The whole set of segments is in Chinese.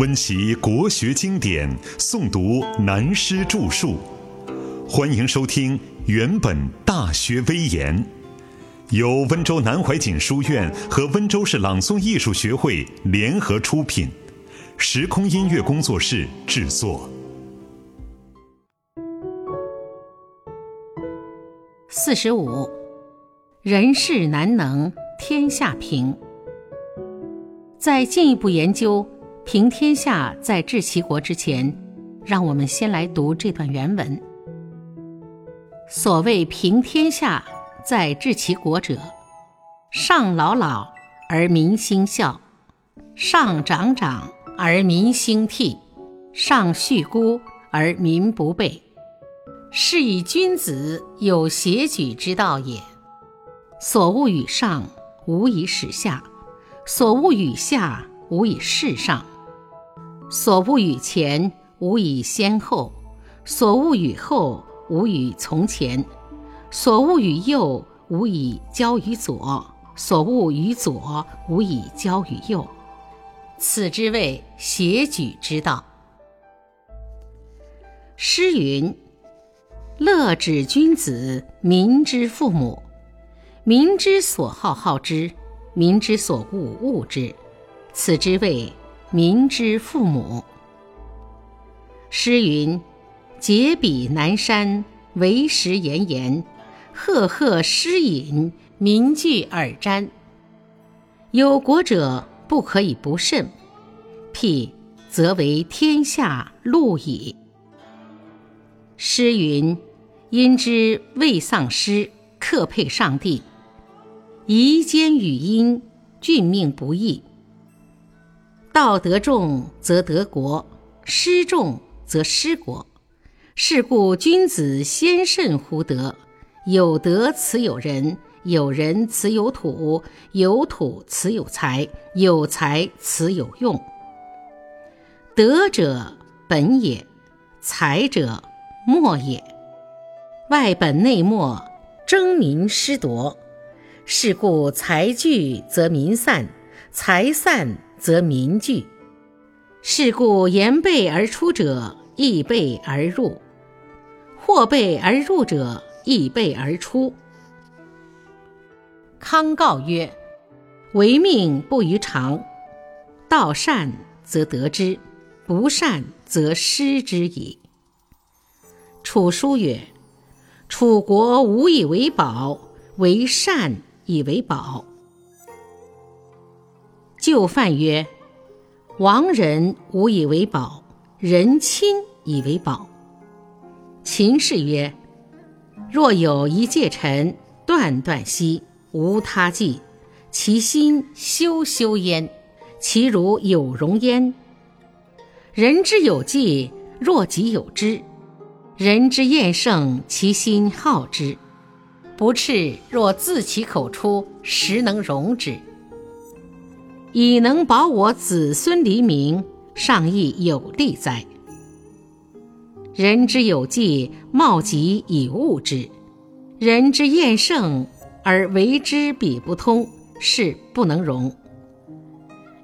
温习国学经典，诵读南师著述。欢迎收听《原本大学威严》，由温州南怀瑾书院和温州市朗诵艺术学会联合出品，时空音乐工作室制作。四十五，人事难能天下平。在进一步研究平天下在治齐国之前，让我们先来读这段原文。所谓平天下在治齐国者，上老老而民兴孝，上长长而民兴悌，上恤孤而民不备。是以君子有协举之道也。所恶与上，无以使下；所恶与下，无以事上；所恶与前，无以先后；所恶与后，无以从前；所恶与右，无以交于左；所恶与左，无以交于右。此之谓协举之道。诗云。乐止君子，民之父母。民之所好，好之；民之所恶，恶之。此之谓民之父母。诗云：“结彼南山，为时炎炎。赫赫诗隐，民聚而瞻。”有国者不可以不慎，辟则为天下路矣。诗云。因之未丧失，克配上帝。夷坚语音，俊命不易。道德重则得国，失重则失国。是故君子先慎乎德。有德此有人，有人此有土，有土此有财，有财此有用。德者本也，财者末也。外本内末，争民失夺。是故财聚则民散，财散则民聚。是故言备而出者，亦备而入；或备而入者，亦备而出。康告曰：“唯命不于常，道善则得之，不善则失之矣。”楚书曰。楚国无以为宝，为善以为宝。就范曰：“亡人无以为宝，人亲以为宝。”秦氏曰：“若有一介臣断断兮，无他计，其心修修焉，其如有容焉。人之有计，若己有之。”人之厌胜，其心好之；不赤若自其口出，实能容之。以能保我子孙黎民，尚亦有利哉？人之有计，貌及以物之；人之厌胜，而为之彼不通，是不能容。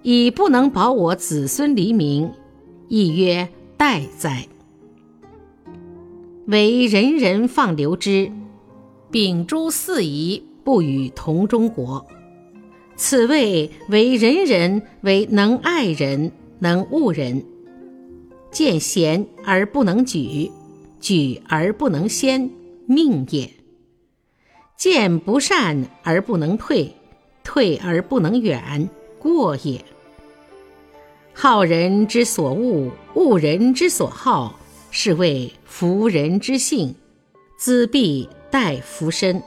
以不能保我子孙黎民，亦曰殆哉？为人人放流之，秉诸四夷，不与同中国。此谓为人人为能爱人，能恶人。见贤而不能举，举而不能先，命也；见不善而不能退，退而不能远，过也。好人之所恶，恶人之所好。是谓夫人之性，资必待福身。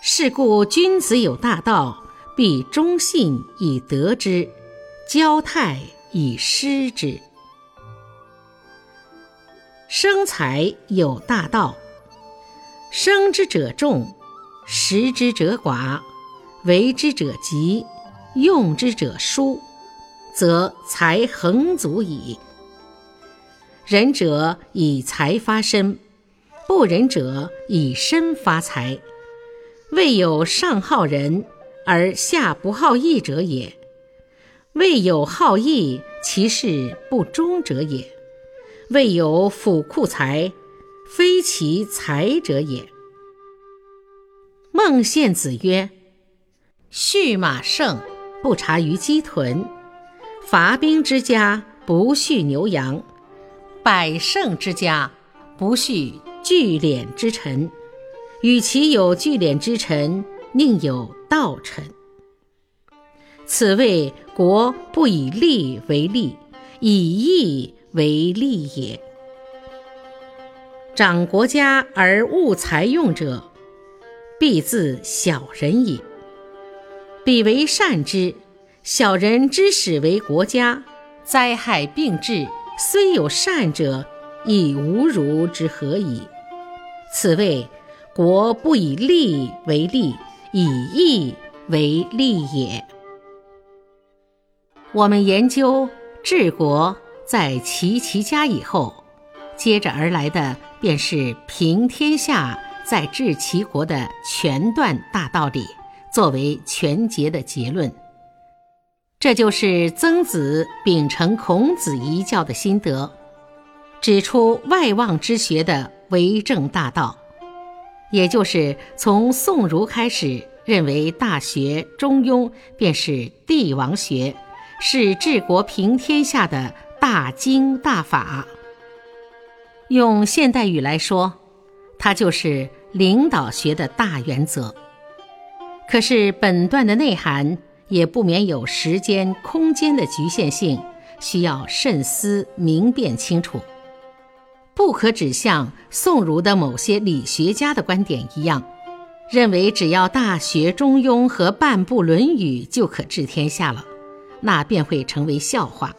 是故君子有大道，必忠信以得之，交泰以失之。生财有大道，生之者众，食之者寡，为之者急，用之者疏，则财恒足矣。仁者以财发身，不仁者以身发财。未有上好人而下不好义者也。未有好义，其事不忠者也。未有府库财，非其财者也。”孟献子曰：“畜马胜，不察于鸡豚；伐兵之家，不畜牛羊；百胜之家，不畜聚敛之臣。与其有聚敛之臣，宁有道臣。此谓国不以利为利，以义为利也。长国家而务财用者。”必自小人也。彼为善之，小人之始为国家，灾害并至，虽有善者，亦无如之何矣。此谓国不以利为利，以义为利也。我们研究治国在齐齐家以后，接着而来的便是平天下。在治齐国的全段大道理，作为全节的结论。这就是曾子秉承孔子遗教的心得，指出外望之学的为政大道，也就是从宋儒开始认为《大学》《中庸》便是帝王学，是治国平天下的大经大法。用现代语来说。它就是领导学的大原则。可是本段的内涵也不免有时间、空间的局限性，需要慎思明辨清楚，不可只像宋儒的某些理学家的观点一样，认为只要《大学》《中庸》和半部《论语》就可治天下了，那便会成为笑话。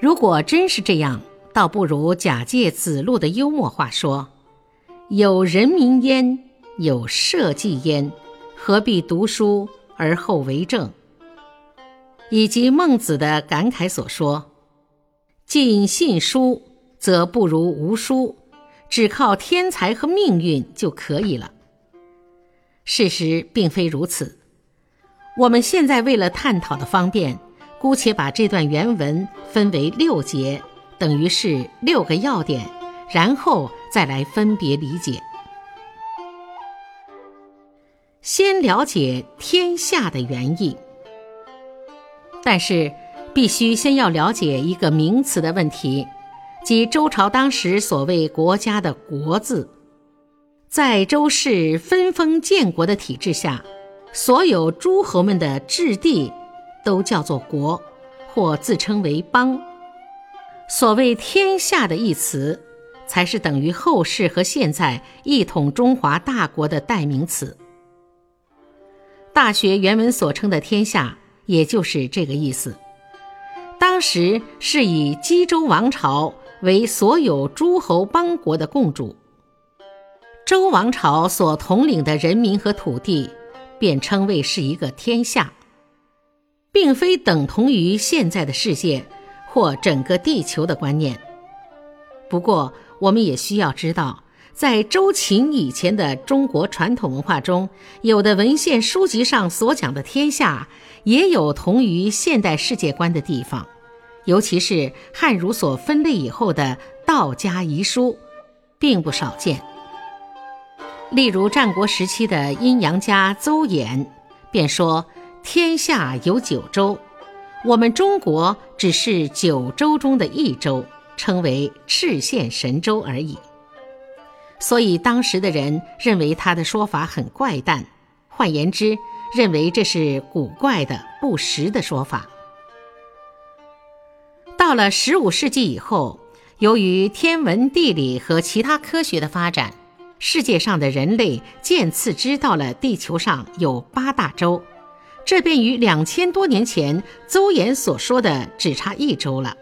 如果真是这样，倒不如假借子路的幽默话说。有人民焉，有社稷焉，何必读书而后为政？以及孟子的感慨所说：“尽信书，则不如无书；只靠天才和命运就可以了。”事实并非如此。我们现在为了探讨的方便，姑且把这段原文分为六节，等于是六个要点。然后再来分别理解。先了解天下的原意，但是必须先要了解一个名词的问题，即周朝当时所谓国家的“国”字。在周氏分封建国的体制下，所有诸侯们的治地都叫做国，或自称为邦。所谓“天下”的一词。才是等于后世和现在一统中华大国的代名词。《大学》原文所称的“天下”，也就是这个意思。当时是以姬周王朝为所有诸侯邦国的共主，周王朝所统领的人民和土地，便称为是一个天下，并非等同于现在的世界或整个地球的观念。不过，我们也需要知道，在周秦以前的中国传统文化中，有的文献书籍上所讲的天下，也有同于现代世界观的地方，尤其是汉儒所分类以后的道家遗书，并不少见。例如战国时期的阴阳家邹衍，便说天下有九州，我们中国只是九州中的一州。称为赤县神州而已，所以当时的人认为他的说法很怪诞，换言之，认为这是古怪的、不实的说法。到了十五世纪以后，由于天文、地理和其他科学的发展，世界上的人类渐次知道了地球上有八大洲，这便与两千多年前邹衍所说的只差一周了。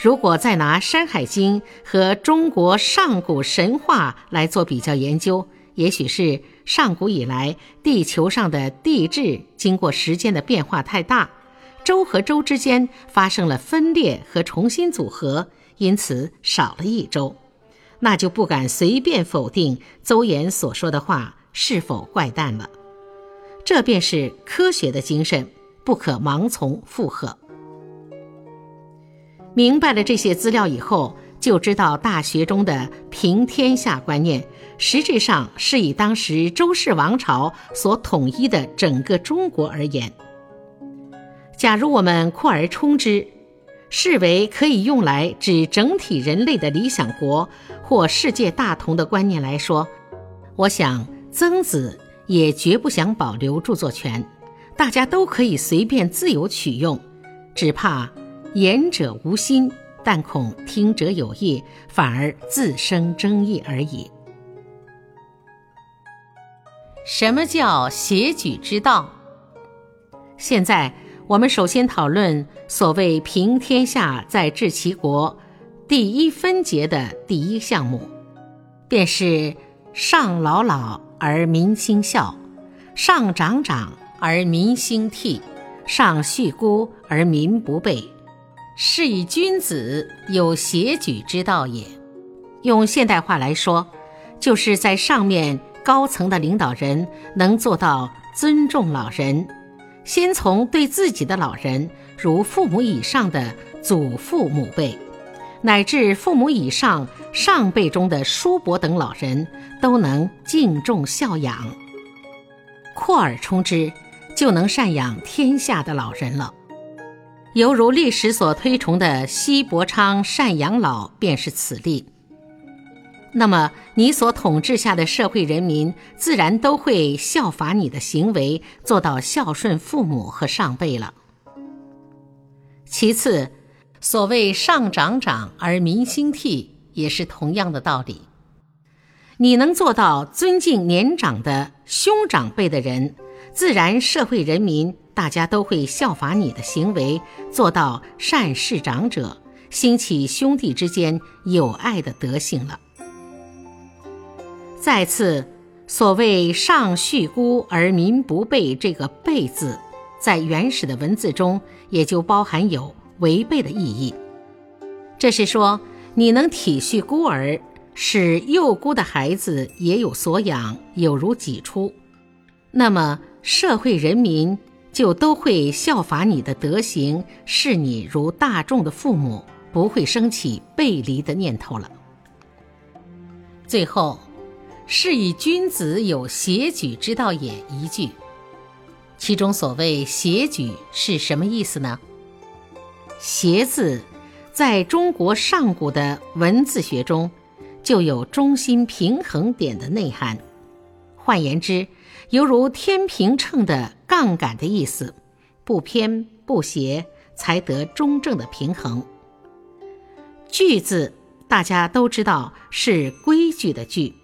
如果再拿《山海经》和中国上古神话来做比较研究，也许是上古以来地球上的地质经过时间的变化太大，州和州之间发生了分裂和重新组合，因此少了一周，那就不敢随便否定邹衍所说的话是否怪诞了。这便是科学的精神，不可盲从附和。明白了这些资料以后，就知道大学中的平天下观念，实质上是以当时周氏王朝所统一的整个中国而言。假如我们扩而充之，视为可以用来指整体人类的理想国或世界大同的观念来说，我想曾子也绝不想保留著作权，大家都可以随便自由取用，只怕言者无心，但恐听者有意，反而自生争议而已。什么叫协举之道？现在。我们首先讨论所谓平天下在治其国第一分节的第一项目，便是上老老而民心孝，上长长而民心替，上恤孤而民不备，是以君子有协举之道也。用现代话来说，就是在上面高层的领导人能做到尊重老人。先从对自己的老人，如父母以上的祖父母辈，乃至父母以上上辈中的叔伯等老人，都能敬重孝养。扩而充之，就能赡养天下的老人了。犹如历史所推崇的西伯昌赡养老，便是此例。那么，你所统治下的社会人民自然都会效法你的行为，做到孝顺父母和上辈了。其次，所谓上长长而民心替，也是同样的道理。你能做到尊敬年长的兄长辈的人，自然社会人民大家都会效法你的行为，做到善事长者，兴起兄弟之间友爱的德性了。再次，所谓“上恤孤而民不备”这个“备”字，在原始的文字中也就包含有违背的意义。这是说，你能体恤孤儿，使幼孤的孩子也有所养，有如己出，那么社会人民就都会效法你的德行，视你如大众的父母，不会生起背离的念头了。最后。是以君子有协举之道也一句，其中所谓协举是什么意思呢？协字在中国上古的文字学中就有中心平衡点的内涵，换言之，犹如天平秤的杠杆的意思，不偏不斜，才得中正的平衡。矩字大家都知道是规矩的矩。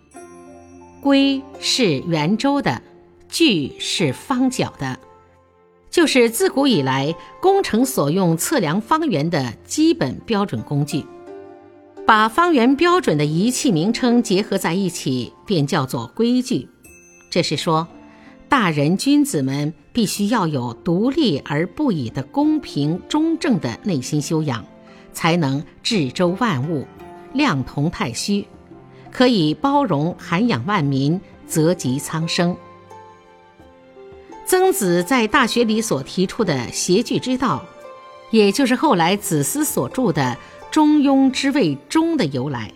规是圆周的，矩是方角的，就是自古以来工程所用测量方圆的基本标准工具。把方圆标准的仪器名称结合在一起，便叫做规矩。这是说，大人君子们必须要有独立而不倚的公平中正的内心修养，才能治周万物，量同太虚。可以包容涵养万民，泽及苍生。曾子在《大学》里所提出的协举之道，也就是后来子思所著的《中庸》之谓“中”的由来。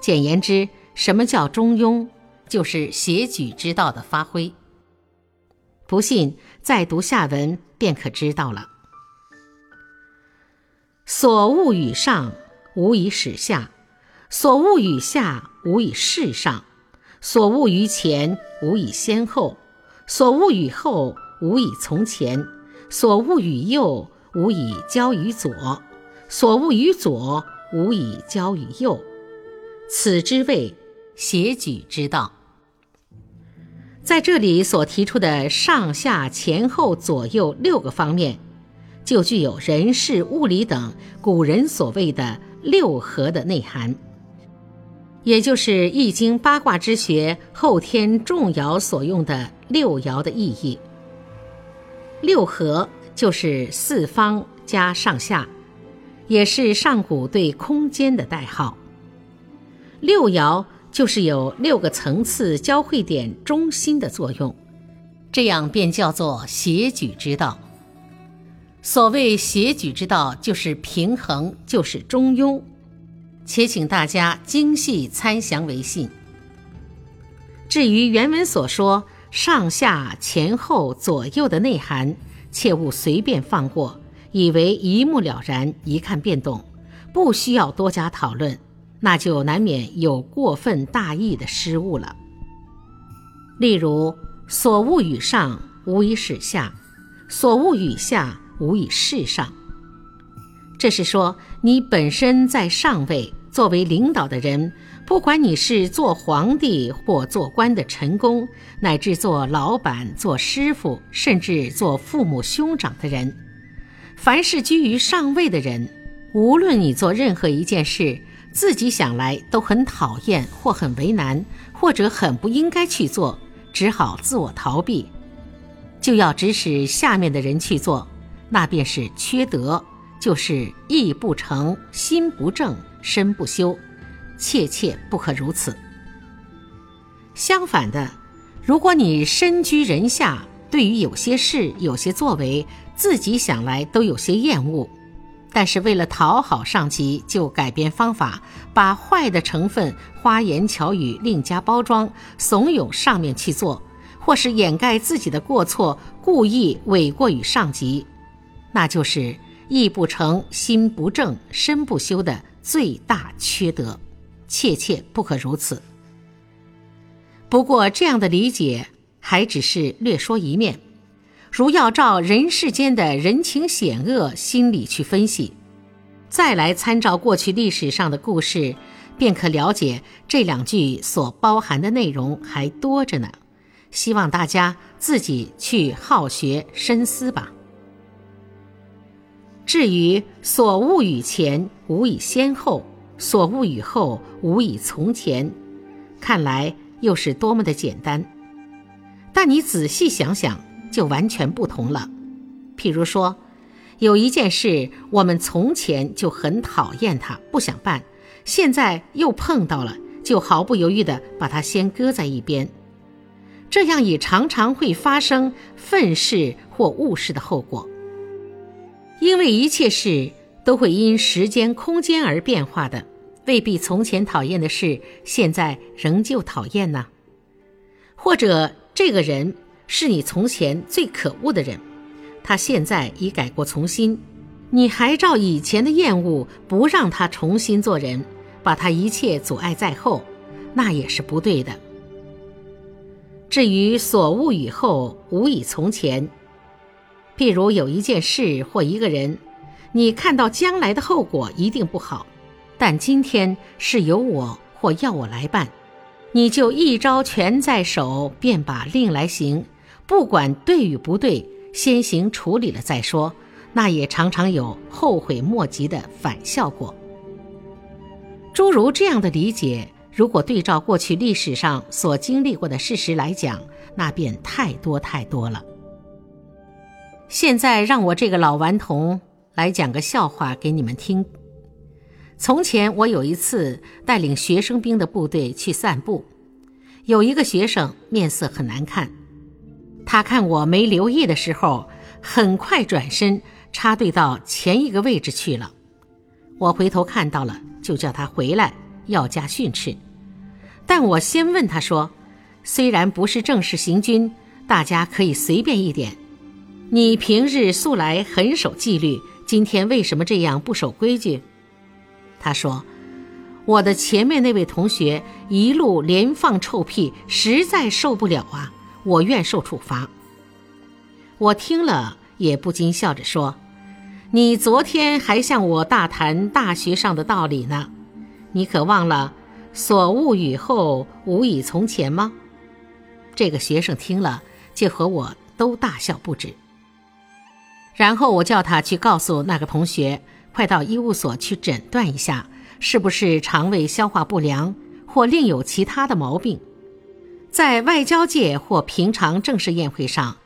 简言之，什么叫中庸？就是协举之道的发挥。不信，再读下文便可知道了。所恶与上，无以使下。所恶于下，无以事上；所恶于前，无以先后；所恶于后，无以从前；所恶于右，无以交于左；所恶于左，无以交于右。此之谓协举之道。在这里所提出的上下前后左右六个方面，就具有人事物理等古人所谓的六合的内涵。也就是《易经》八卦之学后天重爻所用的六爻的意义。六合就是四方加上下，也是上古对空间的代号。六爻就是有六个层次交汇点中心的作用，这样便叫做协举之道。所谓协举之道，就是平衡，就是中庸。且请大家精细参详为信。至于原文所说上下前后左右的内涵，切勿随便放过，以为一目了然，一看便懂，不需要多加讨论，那就难免有过分大意的失误了。例如，所恶与上，无以使下；所恶与下，无以事上。这是说，你本身在上位，作为领导的人。不管你是做皇帝或做官的臣工，乃至做老板、做师傅，甚至做父母兄长的人，凡是居于上位的人，无论你做任何一件事，自己想来都很讨厌或很为难，或者很不应该去做，只好自我逃避，就要指使下面的人去做，那便是缺德，就是意不成，心不正，身不修。切切不可如此。相反的，如果你身居人下，对于有些事、有些作为，自己想来都有些厌恶，但是为了讨好上级，就改变方法，把坏的成分花言巧语另加包装，怂恿上面去做，或是掩盖自己的过错，故意诿过于上级，那就是义不成、心不正、身不修的最大缺德。切切不可如此。不过，这样的理解还只是略说一面。如要照人世间的人情险恶心理去分析，再来参照过去历史上的故事，便可了解这两句所包含的内容还多着呢。希望大家自己去好学深思吧。至于所恶与前，无以先后。所恶与后，无以从前，看来又是多么的简单。但你仔细想想，就完全不同了。譬如说，有一件事，我们从前就很讨厌它，不想办，现在又碰到了，就毫不犹豫地把它先搁在一边。这样也常常会发生愤世或误事的后果，因为一切事。都会因时间、空间而变化的，未必从前讨厌的事，现在仍旧讨厌呢。或者这个人是你从前最可恶的人，他现在已改过从新，你还照以前的厌恶不让他重新做人，把他一切阻碍在后，那也是不对的。至于所恶以后，无以从前。譬如有一件事或一个人。你看到将来的后果一定不好，但今天是由我或要我来办，你就一招权在手，便把令来行，不管对与不对，先行处理了再说，那也常常有后悔莫及的反效果。诸如这样的理解，如果对照过去历史上所经历过的事实来讲，那便太多太多了。现在让我这个老顽童。来讲个笑话给你们听。从前我有一次带领学生兵的部队去散步，有一个学生面色很难看，他看我没留意的时候，很快转身插队到前一个位置去了。我回头看到了，就叫他回来，要加训斥。但我先问他说：“虽然不是正式行军，大家可以随便一点。你平日素来很守纪律。”今天为什么这样不守规矩？他说：“我的前面那位同学一路连放臭屁，实在受不了啊！我愿受处罚。”我听了也不禁笑着说：“你昨天还向我大谈大学上的道理呢，你可忘了‘所恶与后，无以从前’吗？”这个学生听了，就和我都大笑不止。然后我叫他去告诉那个同学，快到医务所去诊断一下，是不是肠胃消化不良或另有其他的毛病。在外交界或平常正式宴会上，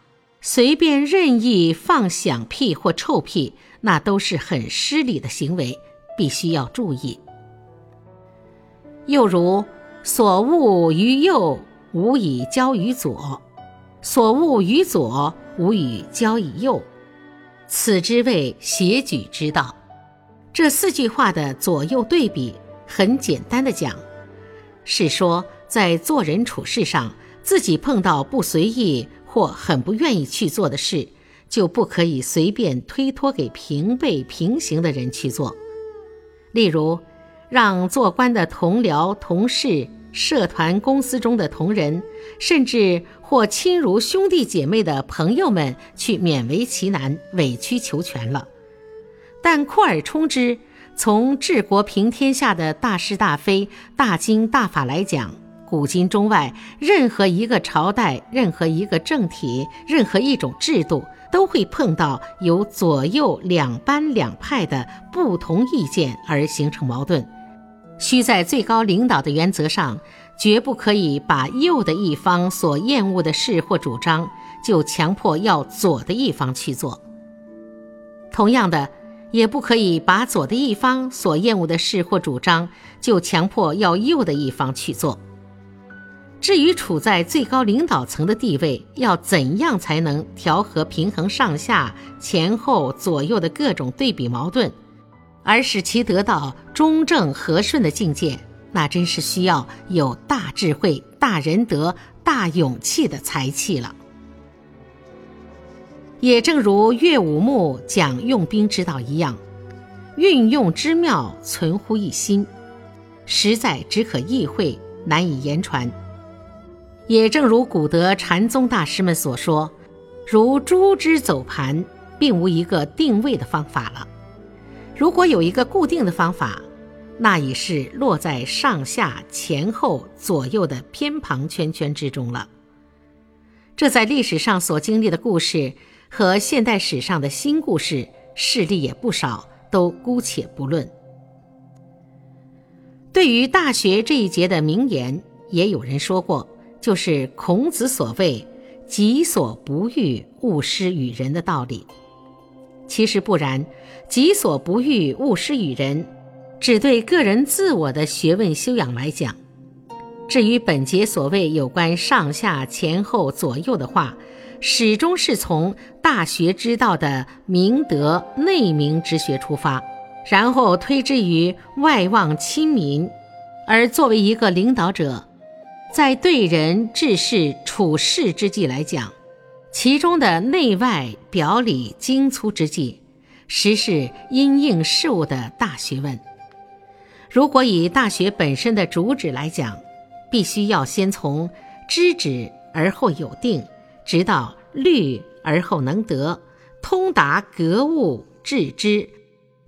随便任意放响屁或臭屁，那都是很失礼的行为，必须要注意。又如所恶于右，无以交于左；所恶于左，无以交以右。此之谓协举之道。这四句话的左右对比，很简单的讲，是说在做人处事上，自己碰到不随意或很不愿意去做的事，就不可以随便推脱给平辈平行的人去做。例如，让做官的同僚、同事、社团、公司中的同仁，甚至或亲如兄弟姐妹的朋友们去勉为其难、委曲求全了。但扩而充之，从治国平天下的大是大非、大经大法来讲，古今中外任何一个朝代、任何一个政体、任何一种制度，都会碰到有左右两班两派的不同意见而形成矛盾。需在最高领导的原则上，绝不可以把右的一方所厌恶的事或主张，就强迫要左的一方去做。同样的。也不可以把左的一方所厌恶的事或主张，就强迫要右的一方去做。至于处在最高领导层的地位，要怎样才能调和平衡上下、前后、左右的各种对比矛盾，而使其得到中正和顺的境界，那真是需要有大智慧、大仁德、大勇气的才气了。也正如岳武穆讲用兵之道一样，运用之妙存乎一心，实在只可意会，难以言传。也正如古德禅宗大师们所说，如猪之走盘，并无一个定位的方法了。如果有一个固定的方法，那已是落在上下前后左右的偏旁圈圈之中了。这在历史上所经历的故事。和现代史上的新故事事例也不少，都姑且不论。对于《大学》这一节的名言，也有人说过，就是孔子所谓“己所不欲，勿施于人”的道理。其实不然，“己所不欲，勿施于人”，只对个人自我的学问修养来讲。至于本节所谓有关上下前后左右的话，始终是从大学之道的明德内明之学出发，然后推之于外望亲民。而作为一个领导者，在对人治事处事之际来讲，其中的内外表里精粗之际，实是因应事物的大学问。如果以大学本身的主旨来讲，必须要先从知止而后有定。直到虑而后能得，通达格物致知，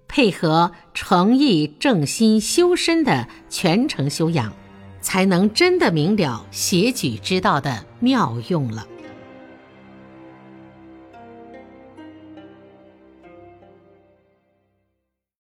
配合诚意正心修身的全程修养，才能真的明了协举之道的妙用了。